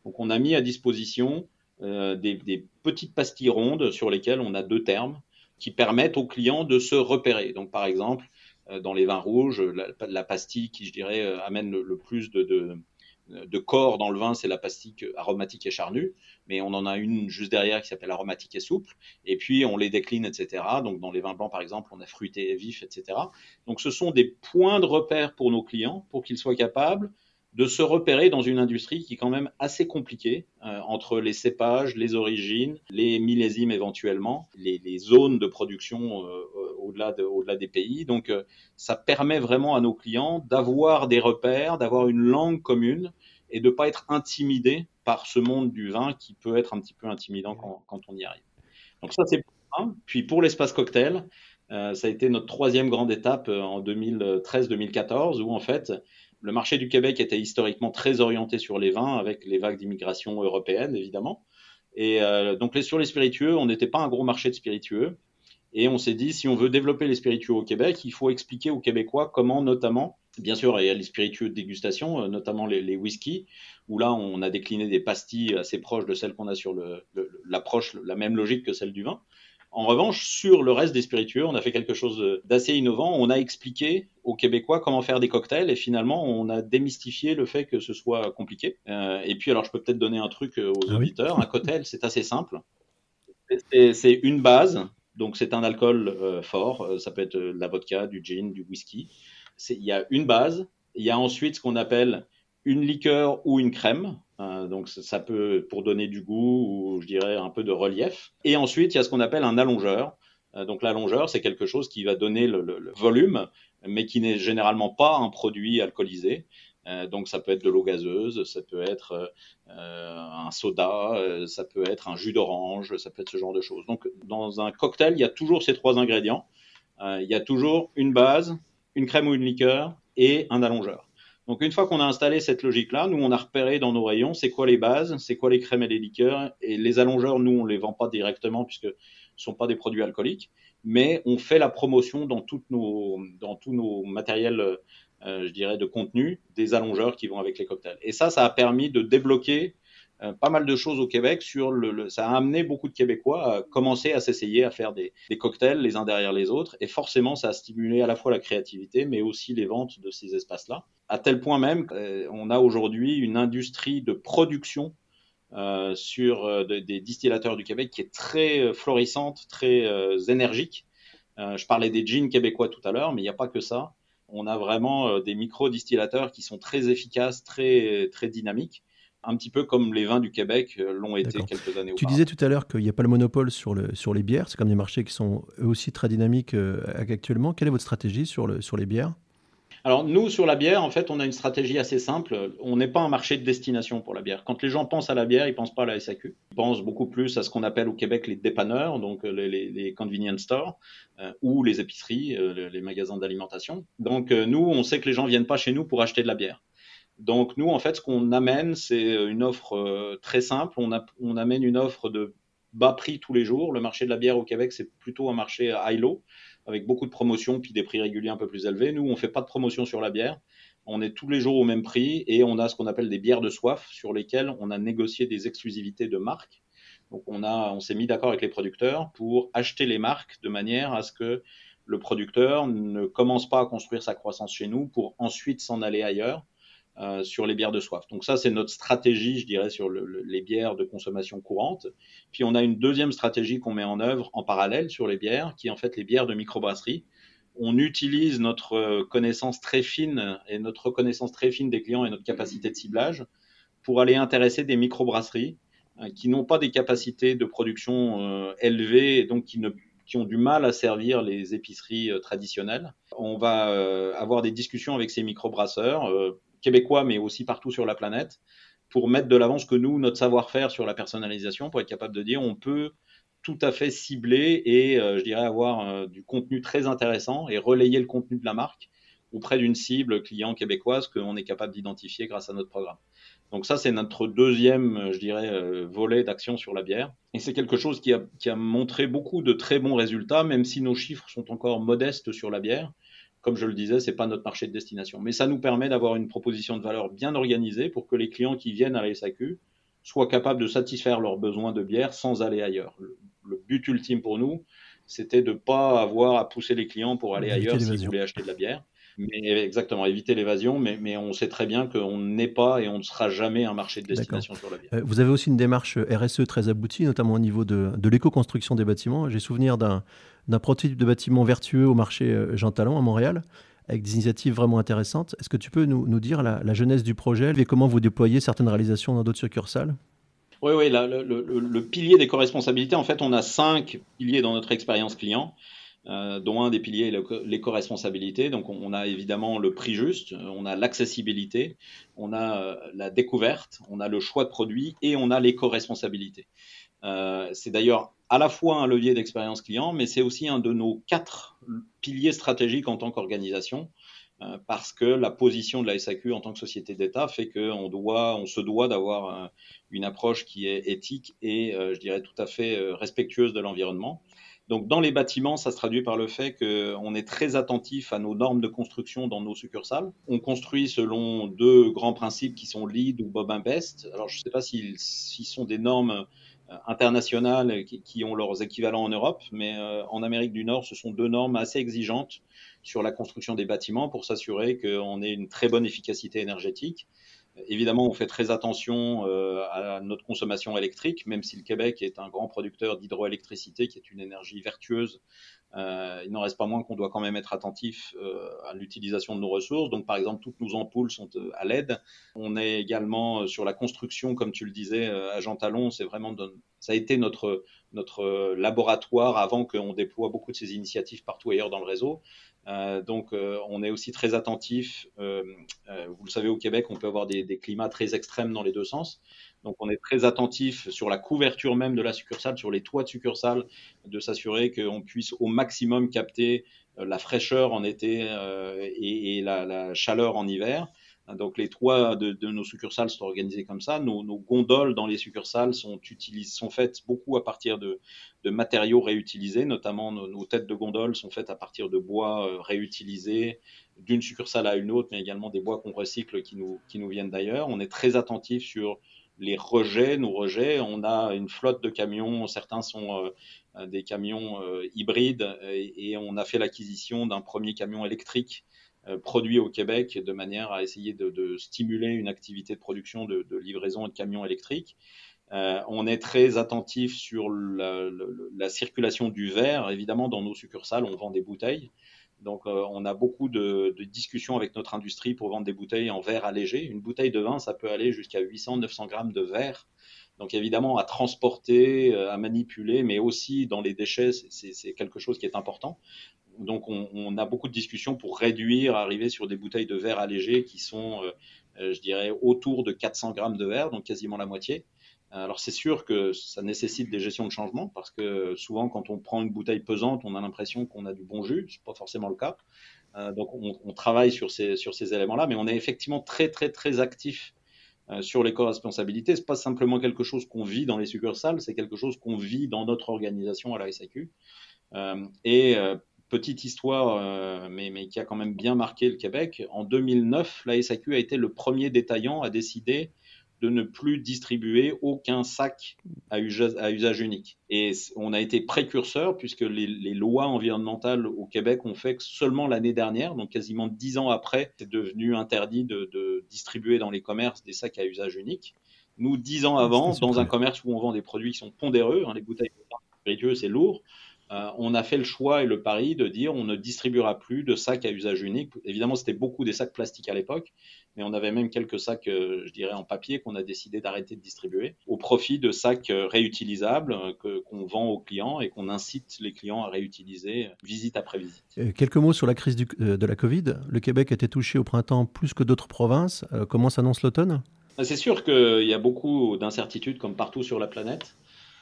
Speaker 2: Donc on a mis à disposition euh, des, petites pastilles rondes sur lesquelles on a deux termes qui permettent aux clients de se repérer. Donc par exemple, euh, dans les vins rouges, la, pastille qui, je dirais, euh, amène le, plus de, corps dans le vin, c'est la pastille aromatique et charnue, mais on en a une juste derrière qui s'appelle aromatique et souple, et puis on les décline, etc. Donc dans les vins blancs, par exemple, on a fruité et vif, etc. Donc ce sont des points de repère pour nos clients, pour qu'ils soient capables de se repérer dans une industrie qui est quand même assez compliquée, euh, entre les cépages, les origines, les millésimes éventuellement, les, zones de production euh, au-delà au des pays. Donc euh, ça permet vraiment à nos clients d'avoir des repères, d'avoir une langue commune et de ne pas être intimidé par ce monde du vin qui peut être un petit peu intimidant quand, on y arrive. Donc ça c'est un. Puis pour l'espace cocktail, ça a été notre troisième grande étape en 2013-2014 où en fait le marché du Québec était historiquement très orienté sur les vins, avec les vagues d'immigration européenne, évidemment. Et euh, donc sur les spiritueux, on n'était pas un gros marché de spiritueux. Et on s'est dit, si on veut développer les spiritueux au Québec, il faut expliquer aux Québécois comment, notamment, bien sûr, il y a les spiritueux de dégustation, euh, notamment les, les whiskies, où là, on a décliné des pastilles assez proches de celles qu'on a sur l'approche, la même logique que celle du vin. En revanche, sur le reste des spiritueux, on a fait quelque chose d'assez innovant. On a expliqué aux Québécois comment faire des cocktails et finalement, on a démystifié le fait que ce soit compliqué. Euh, et puis, alors, je peux peut-être donner un truc euh, aux ah auditeurs. Un cocktail, c'est assez simple. C'est une base, donc c'est un alcool euh, fort. Ça peut être de la vodka, du gin, du whisky. Il y a une base. Il y a ensuite ce qu'on appelle une liqueur ou une crème. Euh, donc ça peut pour donner du goût ou je dirais un peu de relief. Et ensuite il y a ce qu'on appelle un allongeur. Euh, donc l'allongeur c'est quelque chose qui va donner le, volume, mais qui n'est généralement pas un produit alcoolisé. Euh, donc ça peut être de l'eau gazeuse, ça peut être un soda, ça peut être un jus d'orange, ça peut être ce genre de choses. Donc dans un cocktail il y a toujours ces trois ingrédients. il y a toujours une base, une crème ou une liqueur et un allongeur. Donc une fois qu'on a installé cette logique-là, nous on a repéré dans nos rayons c'est quoi les bases, c'est quoi les crèmes et les liqueurs et les allongeurs, nous on les vend pas directement puisque ce sont pas des produits alcooliques, mais on fait la promotion dans toutes nos dans tous nos matériels, euh, je dirais de contenu des allongeurs qui vont avec les cocktails. Et ça, ça a permis de débloquer euh, pas mal de choses au Québec sur le, ça a amené beaucoup de Québécois à commencer à s'essayer à faire des, cocktails les uns derrière les autres et forcément ça a stimulé à la fois la créativité mais aussi les ventes de ces espaces-là à tel point même qu'on a aujourd'hui une industrie de production euh, sur euh, des distillateurs du Québec qui est très euh, florissante, très euh, énergique. je parlais des jeans québécois tout à l'heure, mais il n'y a pas que ça. On a vraiment des micro-distillateurs qui sont très efficaces, très, très dynamiques un petit peu comme les vins du Québec euh, l'ont été quelques années
Speaker 1: Tu disais tout à l'heure qu'il n'y a pas le monopole sur, le, sur les bières. C'est comme des marchés qui sont eux aussi très dynamiques euh, actuellement. Quelle est votre stratégie sur, le, sur les bières?
Speaker 2: Alors nous, sur la bière, en fait, on a une stratégie assez simple. On n'est pas un marché de destination pour la bière. Quand les gens pensent à la bière, ils pensent pas à la SAQ. Ils pensent beaucoup plus à ce qu'on appelle au Québec les dépanneurs, donc euh, les, convenience stores, ou les épiceries, les magasins d'alimentation. Donc nous, on sait que les gens viennent pas chez nous pour acheter de la bière. Donc nous, en fait, ce qu'on amène, c'est une offre euh, très simple. On, amène une offre de bas prix tous les jours. Le marché de la bière au Québec, c'est plutôt un marché high-low, avec beaucoup de promotions, puis des prix réguliers un peu plus élevés. Nous, on ne fait pas de promotion sur la bière. On est tous les jours au même prix et on a ce qu'on appelle des bières de soif sur lesquelles on a négocié des exclusivités de marque. Donc on, on s'est mis d'accord avec les producteurs pour acheter les marques de manière à ce que le producteur ne commence pas à construire sa croissance chez nous pour ensuite s'en aller ailleurs euh, sur les bières de soif. Donc ça, c'est notre stratégie, je dirais, sur les bières de consommation courante. Puis on a une deuxième stratégie qu'on met en œuvre en parallèle sur les bières, qui est en fait les bières de microbrasserie. On utilise notre euh, connaissance très fine et notre reconnaissance très fine des clients et notre capacité de ciblage pour aller intéresser des microbrasseries euh, qui n'ont pas des capacités de production élevées et donc qui qui ont du mal à servir les épiceries traditionnelles. On va avoir des discussions avec ces microbrasseurs, québécois, mais aussi partout sur la planète, pour mettre de l'avant ce que nous, notre savoir-faire sur la personnalisation, pour être capable de dire on peut tout à fait cibler et, euh, je dirais, avoir euh, du contenu très intéressant et relayer le contenu de la marque auprès d'une cible client québécoise qu'on est capable d'identifier grâce à notre programme. Donc ça, c'est notre deuxième, euh, je dirais, volet d'action sur la bière. Et c'est quelque chose qui a, qui a montré beaucoup de très bons résultats, même si nos chiffres sont encore modestes sur la bière comme je le disais, c'est pas notre marché de destination. Mais ça nous permet d'avoir une proposition de valeur bien organisée pour que les clients qui viennent à la SAQ soient capables de satisfaire leurs besoins de bière sans aller ailleurs. Le, but ultime pour nous, c'était de ne pas avoir à pousser les clients pour aller ailleurs s'ils voulaient acheter de la bière. Mais exactement, éviter l'évasion, mais, mais, on sait très bien qu'on n'est pas et on ne sera jamais un marché de destination sur la bière.
Speaker 1: Euh, vous avez aussi une démarche RSE très aboutie, notamment au niveau de, de l'éco-construction des bâtiments. J'ai souvenir d'un prototype de bâtiment vertueux au marché euh, Jean Talon à Montréal, avec des initiatives vraiment intéressantes. Est-ce que tu peux nous, nous dire la, la, jeunesse du projet et comment vous déployez certaines réalisations dans d'autres succursales?
Speaker 2: Oui, oui, le, le, le, pilier des co-responsabilités, en fait, on a cinq piliers dans notre expérience client. Euh, dont un des piliers est l'éco-responsabilité. Donc on, a évidemment le prix juste, on a l'accessibilité, on a euh, la découverte, on a le choix de produits et on a l'éco-responsabilité. Euh, c'est d'ailleurs à la fois un levier d'expérience client, mais c'est aussi un de nos quatre piliers stratégiques en tant qu'organisation, parce que la position de la SAQ en tant que société d'État fait qu'on doit, on se doit d'avoir une approche qui est éthique et, je dirais, tout à fait respectueuse de l'environnement. Donc dans les bâtiments, ça se traduit par le fait qu'on est très attentif à nos normes de construction dans nos succursales. On construit selon deux grands principes qui sont LEED ou Bob Best. Alors je ne sais pas s'ils sont des normes euh, internationales qui, ont leurs équivalents en Europe, mais euh, en Amérique du Nord, ce sont deux normes assez exigeantes sur la construction des bâtiments pour s'assurer qu'on ait une très bonne efficacité énergétique Évidemment, on fait très attention euh, à notre consommation électrique, même si le Québec est un grand producteur d'hydroélectricité, qui est une énergie vertueuse. Euh, il n'en reste pas moins qu'on doit quand même être attentif euh, à l'utilisation de nos ressources. Donc, par exemple, toutes nos ampoules sont à LED. On est également sur la construction, comme tu le disais, à Jean Talon. C'est vraiment ça a été notre notre laboratoire avant qu'on déploie beaucoup de ces initiatives partout ailleurs dans le réseau. Euh, donc, euh, on est aussi très attentif. Euh, vous le savez, au Québec, on peut avoir des, climats très extrêmes dans les deux sens. Donc, on est très attentif sur la couverture même de la succursale, sur les toits de succursale, de s'assurer qu'on puisse au maximum capter la fraîcheur en été et, la, chaleur en hiver. Donc les toits de, nos succursales sont organisés comme ça. Nos, gondoles dans les succursales sont, sont faites beaucoup à partir de, matériaux réutilisés, notamment nos, têtes de gondoles sont faites à partir de bois euh, réutilisés d'une succursale à une autre, mais également des bois qu'on recycle qui nous, qui nous viennent d'ailleurs. On est très attentif sur les rejets, nos rejets. On a une flotte de camions, certains sont euh, des camions euh, hybrides, et, on a fait l'acquisition d'un premier camion électrique euh, produit au Québec de manière à essayer de, stimuler une activité de production de, livraison de camions électriques. Euh, on est très attentif sur la, circulation du verre. Évidemment, dans nos succursales, on vend des bouteilles. Donc, euh, on a beaucoup de, discussions avec notre industrie pour vendre des bouteilles en verre allégé. Une bouteille de vin, ça peut aller jusqu'à 800-900 grammes de verre. Donc, évidemment, à transporter, à manipuler, mais aussi dans les déchets, c'est quelque chose qui est important donc on, a beaucoup de discussions pour réduire, arriver sur des bouteilles de verre allégées qui sont, euh, euh, je dirais, autour de 400 grammes de verre, donc quasiment la moitié. Alors c'est sûr que ça nécessite des gestions de changement parce que souvent quand on prend une bouteille pesante, on a l'impression qu'on a du bon jus, c'est pas forcément le cas. Euh, donc on, travaille sur ces, éléments-là, mais on est effectivement très très très actif sur l'éco-responsabilité. C'est pas simplement quelque chose qu'on vit dans les succursales, c'est quelque chose qu'on vit dans notre organisation à la SAQ. et petite histoire, euh, mais, qui a quand même bien marqué le Québec. En 2009, la SAQ a été le premier détaillant à décider de ne plus distribuer aucun sac à usage, unique. Et on a été précurseur puisque les, lois environnementales au Québec ont fait que seulement l'année dernière, donc quasiment dix ans après, c'est devenu interdit de, distribuer dans les commerces des sacs à usage unique. Nous, dix ans avant, dans un commerce où on vend des produits qui sont pondéreux, hein, les bouteilles de c'est lourd, euh, on a fait le choix et le pari de dire on ne distribuera plus de sacs à usage unique. Évidemment, c'était beaucoup des sacs plastiques à l'époque, mais on avait même quelques sacs, euh, je dirais, en papier qu'on a décidé d'arrêter de distribuer au profit de sacs euh, réutilisables qu'on vend aux clients et qu'on incite les clients à réutiliser visite après visite.
Speaker 1: quelques mots sur la crise de la Covid. Le Québec a été touché au printemps plus que d'autres provinces. comment s'annonce l'automne?
Speaker 2: C'est sûr qu'il y a beaucoup d'incertitudes comme partout sur la planète.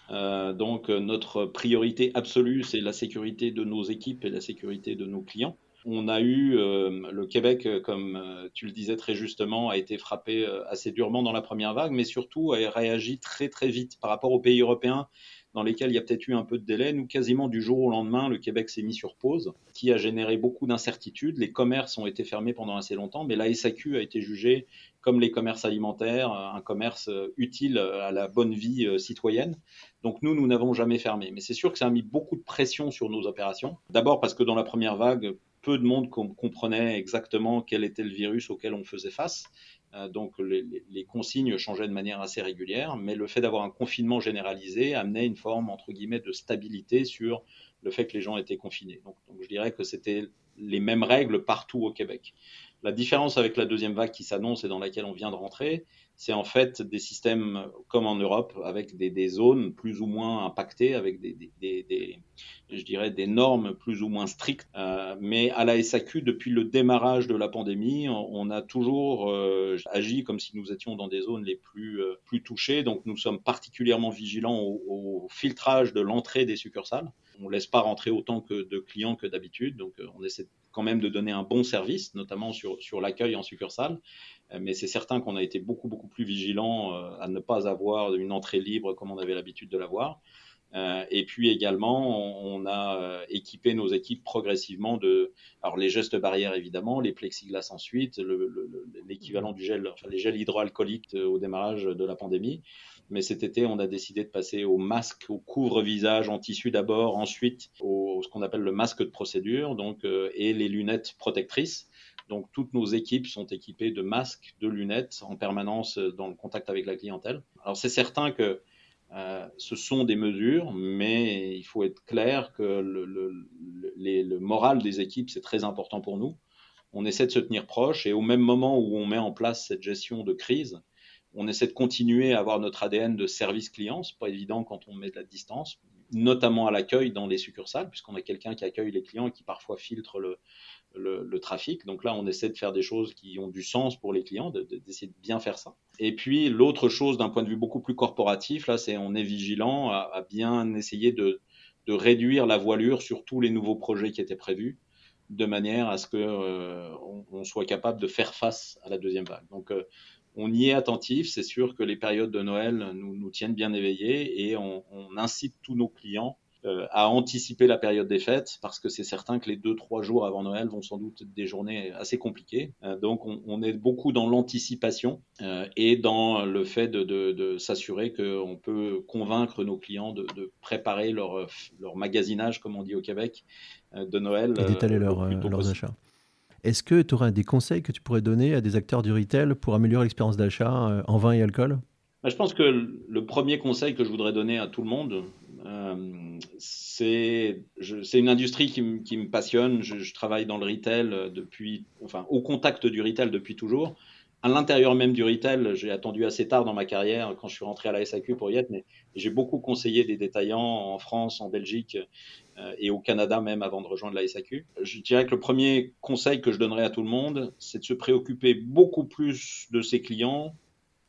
Speaker 2: Euh, donc euh, notre priorité absolue, c'est la sécurité de nos équipes et la sécurité de nos clients. On a eu euh, le Québec, comme tu le disais très justement, a été frappé assez durement dans la première vague, mais surtout a réagi très très vite par rapport aux pays européens dans lesquels il y a peut-être eu un peu de délai. Nous, quasiment du jour au lendemain, le Québec s'est mis sur pause, qui a généré beaucoup d'incertitudes. Les commerces ont été fermés pendant assez longtemps, mais la SAQ a été jugée comme les commerces alimentaires, un commerce utile à la bonne vie euh, citoyenne. Donc nous, nous n'avons jamais fermé. Mais c'est sûr que ça a mis beaucoup de pression sur nos opérations. D'abord parce que dans la première vague, peu de monde comprenait exactement quel était le virus auquel on faisait face. Euh, donc les, consignes changeaient de manière assez régulière, mais le fait d'avoir un confinement généralisé amenait une forme, entre guillemets, de stabilité sur le fait que les gens étaient confinés. Donc, je dirais que c'était les mêmes règles partout au Québec. La différence avec la deuxième vague qui s'annonce et dans laquelle on vient de rentrer, c'est en fait des systèmes comme en Europe, avec des, zones plus ou moins impactées, avec des, je dirais, des normes plus ou moins strictes. Euh, mais à la SAQ, depuis le démarrage de la pandémie, on, a toujours euh, agi comme si nous étions dans des zones les plus, euh, touchées. Donc nous sommes particulièrement vigilants au, filtrage de l'entrée des succursales. On ne laisse pas rentrer autant de clients que d'habitude. Donc on essaie quand même de donner un bon service, notamment sur, sur l'accueil en succursale. Euh, mais c'est certain qu'on a été beaucoup, beaucoup plus vigilant euh, à ne pas avoir une entrée libre comme on avait l'habitude de l'avoir. Euh, et puis également, on, a équipé nos équipes progressivement de, alors les gestes barrières évidemment, les plexiglas ensuite, l'équivalent du gel, enfin les gels hydroalcooliques au démarrage de la pandémie. Mais cet été, on a décidé de passer au masque, au couvre-visage en tissu d'abord, ensuite au ce qu'on appelle le masque de procédure, donc et les lunettes protectrices. Donc toutes nos équipes sont équipées de masques, de lunettes en permanence euh, dans le contact avec la clientèle. Alors c'est certain que euh, ce sont des mesures, mais il faut être clair que le, le, moral des équipes, c'est très important pour nous. On essaie de se tenir proche et au même moment où on met en place cette gestion de crise, on essaie de continuer à avoir notre ADN de service client. C'est pas évident quand on met de la distance, notamment à l'accueil dans les succursales, puisqu'on a quelqu'un qui accueille les clients et qui parfois filtre le, trafic. Donc là, on essaie de faire des choses qui ont du sens pour les clients, d'essayer de, bien faire ça. Et puis l'autre chose d'un point de vue beaucoup plus corporatif, là, c'est on est vigilant à, bien essayer de, réduire la voilure sur tous les nouveaux projets qui étaient prévus. de manière à ce qu'on on soit capable de faire face à la deuxième vague. Donc, on y est attentif. C'est sûr que les périodes de Noël nous, nous tiennent bien éveillés et on, on incite tous nos clients euh, à anticiper la période des fêtes parce que c'est certain que les deux trois jours avant Noël vont sans doute être des journées assez compliquées. Euh, donc on, on, est beaucoup dans l'anticipation euh, et dans le fait de, de, de s'assurer qu'on peut convaincre nos clients de, de, préparer leur, leur magasinage, comme on dit au Québec, de Noël.
Speaker 1: Et d'étaler leur, leurs achats. Est-ce que tu aurais des conseils que tu pourrais donner à des acteurs du retail pour améliorer l'expérience d'achat en vin et alcool?
Speaker 2: Bah, je pense que le premier conseil que je voudrais donner à tout le monde, euh, c'est une industrie qui, me passionne. Je, travaille dans le retail depuis, enfin, au contact du retail depuis toujours. À l'intérieur même du retail, j'ai attendu assez tard dans ma carrière quand je suis rentré à la SAQ pour y être, mais j'ai beaucoup conseillé des détaillants en France, en Belgique euh, et au Canada même avant de rejoindre la SAQ. Je dirais que le premier conseil que je donnerais à tout le monde, c'est de se préoccuper beaucoup plus de ses clients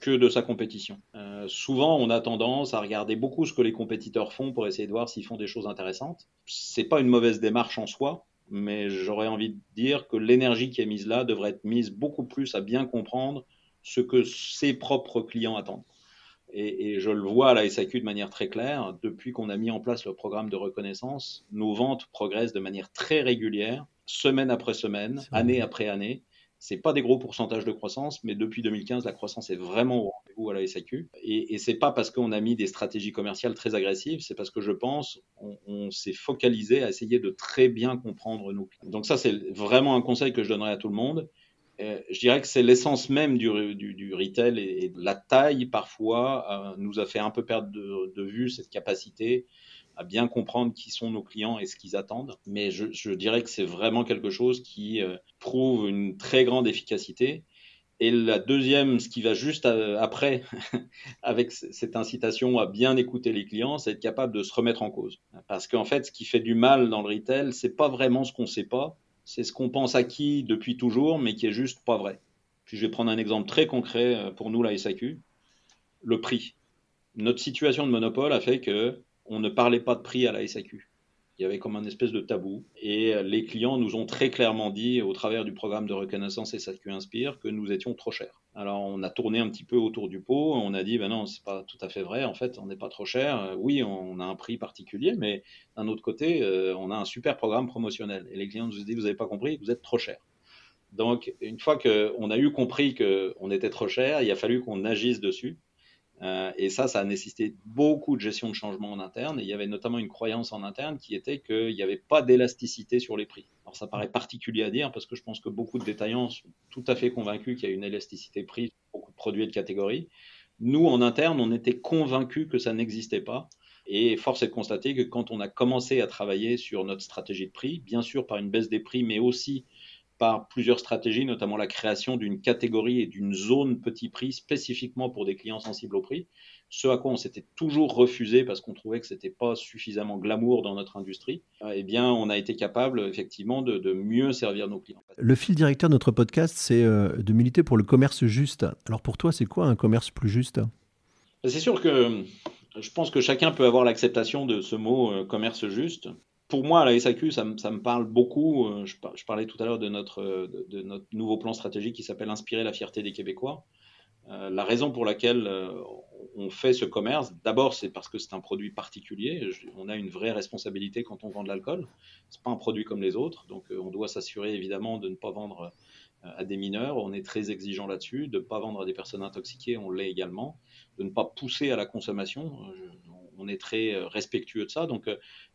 Speaker 2: que de sa compétition. Euh, souvent, on a tendance à regarder beaucoup ce que les compétiteurs font pour essayer de voir s'ils font des choses intéressantes. C'est pas une mauvaise démarche en soi, mais j'aurais envie de dire que l'énergie qui est mise là devrait être mise beaucoup plus à bien comprendre ce que ses propres clients attendent. Et, et je le vois à la SAQ de manière très claire. Depuis qu'on a mis en place le programme de reconnaissance, nos ventes progressent de manière très régulière, semaine après semaine, année après année c'est pas des gros pourcentages de croissance, mais depuis 2015, la croissance est vraiment au rendez-vous à la SAQ. Et, et c'est pas parce qu'on a mis des stratégies commerciales très agressives, c'est parce que je pense on, s'est focalisé à essayer de très bien comprendre nous. Donc ça, c'est vraiment un conseil que je donnerais à tout le monde. Euh, je dirais que c'est l'essence même du, du, retail et, la taille parfois euh, nous a fait un peu perdre de vue cette capacité à bien comprendre qui sont nos clients et ce qu'ils attendent. Mais je, dirais que c'est vraiment quelque chose qui euh, prouve une très grande efficacité. Et la deuxième, ce qui va juste euh, après, avec cette incitation à bien écouter les clients, c'est être capable de se remettre en cause. Parce qu'en fait, ce qui fait du mal dans le retail, c'est pas vraiment ce qu'on sait pas, c'est ce qu'on pense acquis depuis toujours, mais qui est juste pas vrai. Puis je vais prendre un exemple très concret euh, pour nous, la SAQ. Le prix. Notre situation de monopole a fait que on ne parlait pas de prix à la SAQ. Il y avait comme un espèce de tabou. Et les clients nous ont très clairement dit, au travers du programme de reconnaissance SAQ Inspire, que nous étions trop chers. Alors on a tourné un petit peu autour du pot, on a dit, ben non, c'est pas tout à fait vrai, en fait, on n'est pas trop cher. Oui, on a un prix particulier, mais d'un autre côté, euh, on a un super programme promotionnel. Et les clients nous ont dit, vous n'avez pas compris, vous êtes trop cher. Donc, une fois qu'on a eu compris qu'on était trop cher, il a fallu qu'on agisse dessus. Euh, et ça, ça a nécessité beaucoup de gestion de changement en interne. Et il y avait notamment une croyance en interne qui était qu'il n'y avait pas d'élasticité sur les prix. Alors ça paraît particulier à dire parce que je pense que beaucoup de détaillants sont tout à fait convaincus qu'il y a une élasticité prix sur beaucoup de produits et de catégories. Nous, en interne, on était convaincus que ça n'existait pas. Et force est de constater que quand on a commencé à travailler sur notre stratégie de prix, bien sûr par une baisse des prix, mais aussi par plusieurs stratégies, notamment la création d'une catégorie et d'une zone petit prix spécifiquement pour des clients sensibles au prix, ce à quoi on s'était toujours refusé parce qu'on trouvait que c'était pas suffisamment glamour dans notre industrie, eh bien, on a été capable effectivement de, de mieux servir nos clients.
Speaker 1: Le fil directeur de notre podcast, c'est euh, de militer pour le commerce juste. Alors pour toi, c'est quoi un commerce plus juste?
Speaker 2: C'est sûr que je pense que chacun peut avoir l'acceptation de ce mot euh, commerce juste pour moi, la SAQ, ça, me parle beaucoup. Euh, je, parlais tout à l'heure de notre, de, de notre nouveau plan stratégique qui s'appelle Inspirer la fierté des Québécois. Euh, la raison pour laquelle euh, on fait ce commerce, d'abord, c'est parce que c'est un produit particulier. On a une vraie responsabilité quand on vend de l'alcool. C'est pas un produit comme les autres, donc on doit s'assurer évidemment de ne pas vendre à des mineurs. On est très exigeant là-dessus, de ne pas vendre à des personnes intoxiquées, on l'est également, de ne pas pousser à la consommation. On est très respectueux de ça. Donc,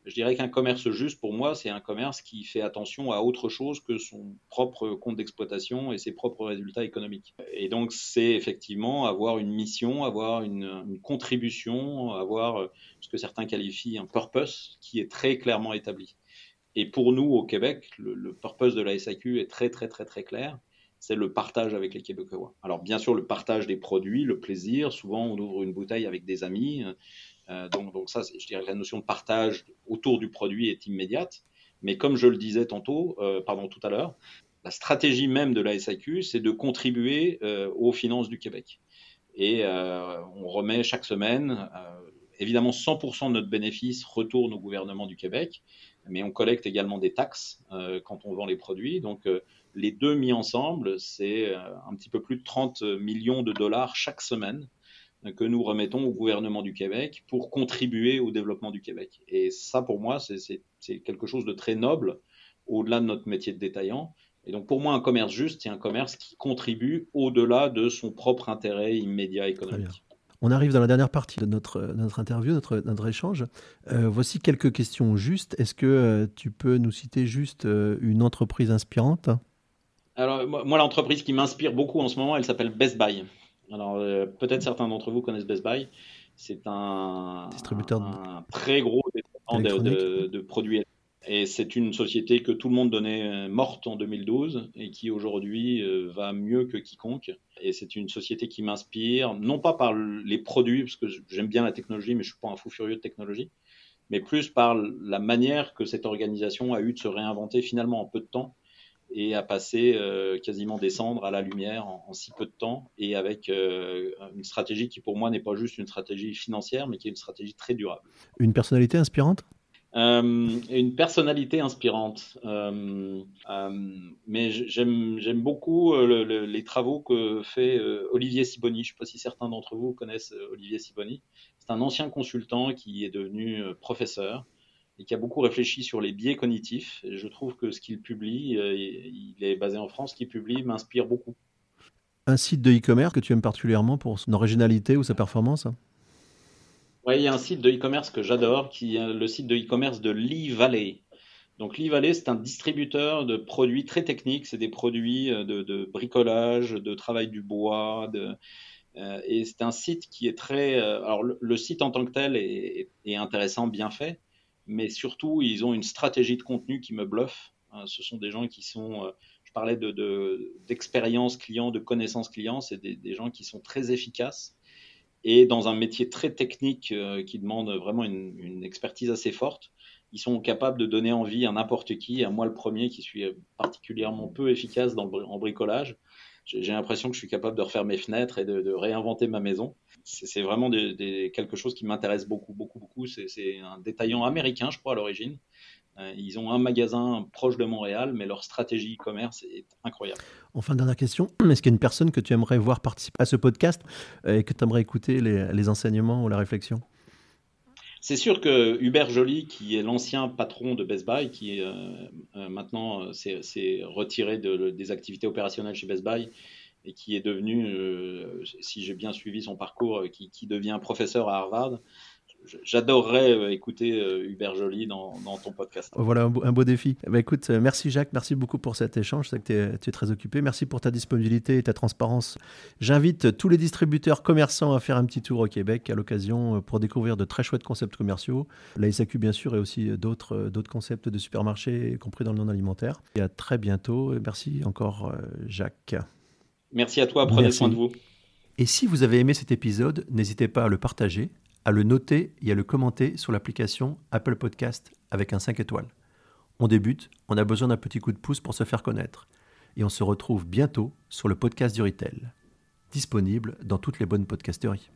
Speaker 2: je dirais qu'un commerce juste, pour moi, c'est un commerce qui fait attention à autre chose que son propre compte d'exploitation et ses propres résultats économiques. Et donc, c'est effectivement avoir une mission, avoir une, contribution, avoir ce que certains qualifient un purpose qui est très clairement établi. Et pour nous, au Québec, le, le purpose de la SAQ est très, très, très, très clair c'est le partage avec les Québécois. Alors bien sûr, le partage des produits, le plaisir. Souvent, on ouvre une bouteille avec des amis. Euh, donc, ça, je dirais que la notion de partage autour du produit est immédiate. Mais comme je le disais tantôt, euh, pardon, tout à l'heure, la stratégie même de la SAQ, c'est de contribuer euh, aux finances du Québec. Et on remet chaque semaine, évidemment, 100% de notre bénéfice retourne au gouvernement du Québec. mais on collecte également des taxes quand on vend les produits. Donc les deux mis ensemble, c'est un petit peu plus de 30 millions de dollars chaque semaine que nous remettons au gouvernement du Québec pour contribuer au développement du Québec. Et ça, pour moi, c'est quelque chose de très noble au-delà de notre métier de détaillant. Et donc, pour moi, un commerce juste, c'est un commerce qui contribue au-delà de son propre intérêt immédiat économique.
Speaker 1: On arrive dans la dernière partie de notre, notre interview, notre, notre échange. Euh, voici quelques questions justes. Est-ce que euh, tu peux nous citer juste euh, une entreprise inspirante?
Speaker 2: Alors, moi, l'entreprise qui m'inspire beaucoup en ce moment, elle s'appelle Best Buy. Alors, peut-être certains d'entre vous connaissent Best Buy. C'est un,
Speaker 1: distributeur
Speaker 2: un, très gros distributeur de, de, produits et c'est une société que tout le monde donnait euh, morte en 2012 et qui aujourd'hui euh, va mieux que quiconque. Et c'est une société qui m'inspire, non pas par les produits, parce que j'aime bien la technologie, mais je suis pas un fou furieux de technologie, mais plus par la manière que cette organisation a eu de se réinventer finalement en peu de temps et à passer euh, quasiment des cendres à la lumière en, si peu de temps et avec une stratégie qui pour moi n'est pas juste une stratégie financière, mais qui est une stratégie très durable.
Speaker 1: Une personnalité inspirante?
Speaker 2: Euh, une personnalité inspirante. Euh, euh, mais j'aime beaucoup les travaux que fait Olivier Siboni. Je ne sais pas si certains d'entre vous connaissent Olivier Siboni. C'est un ancien consultant qui est devenu professeur et qui a beaucoup réfléchi sur les biais cognitifs. Et je trouve que ce qu'il publie, il est basé en France, ce qu'il publie m'inspire beaucoup.
Speaker 1: Un site de e-commerce que tu aimes particulièrement pour son originalité ou sa performance?
Speaker 2: Oui, il y a un site de e-commerce que j'adore, qui est le site de e-commerce de Lee Valley. Donc Lee Valley, c'est un distributeur de produits très techniques, c'est des produits euh, de, bricolage, de travail du bois, de, euh, et c'est un site qui est très... Euh, alors le, site en tant que tel est, intéressant, bien fait, mais surtout ils ont une stratégie de contenu qui me bluffe. Hein, ce sont des gens qui sont... je parlais d'expérience de, client, de connaissance client, c'est des, des gens qui sont très efficaces et dans un métier très technique euh, qui demande vraiment une, expertise assez forte, ils sont capables de donner envie à n'importe qui, à moi le premier qui suis particulièrement peu efficace dans en bricolage. J'ai l'impression que je suis capable de refaire mes fenêtres et de, réinventer ma maison. C'est vraiment des, quelque chose qui m'intéresse beaucoup, beaucoup, beaucoup. C'est un détaillant américain, je crois, à l'origine, euh, ils ont un magasin proche de Montréal, mais leur stratégie e-commerce est incroyable.
Speaker 1: Enfin, dernière question. Est-ce qu'il y a une personne que tu aimerais voir participer à ce podcast euh, et que tu aimerais écouter les, enseignements ou la réflexion?
Speaker 2: C'est sûr que Hubert Joly, qui est l'ancien patron de Best Buy, qui euh, maintenant s'est retiré des activités opérationnelles chez Best Buy et qui est devenu, si j'ai bien suivi son parcours, qui, qui, devient professeur à Harvard, j'adorerais euh, écouter euh, Hubert Joly dans, ton podcast.
Speaker 1: Voilà un beau, défi. Eh ben, écoute, euh, merci Jacques, merci beaucoup pour cet échange. Je sais que tu es, très occupé. Merci pour ta disponibilité et ta transparence. J'invite tous les distributeurs commerçants à faire un petit tour au Québec à l'occasion pour découvrir de très chouettes concepts commerciaux. La SAQ, bien sûr, et aussi d'autres concepts de supermarchés, y compris dans le non alimentaire. Et à très bientôt. Merci encore, Jacques.
Speaker 2: Merci à toi. Prenez soin de vous.
Speaker 1: Et si vous avez aimé cet épisode, n'hésitez pas à le partager à le noter et à le commenter sur l'application Apple Podcast avec un 5 étoiles. On débute, on a besoin d'un petit coup de pouce pour se faire connaître. Et on se retrouve bientôt sur le podcast du Retail, disponible dans toutes les bonnes podcasteries.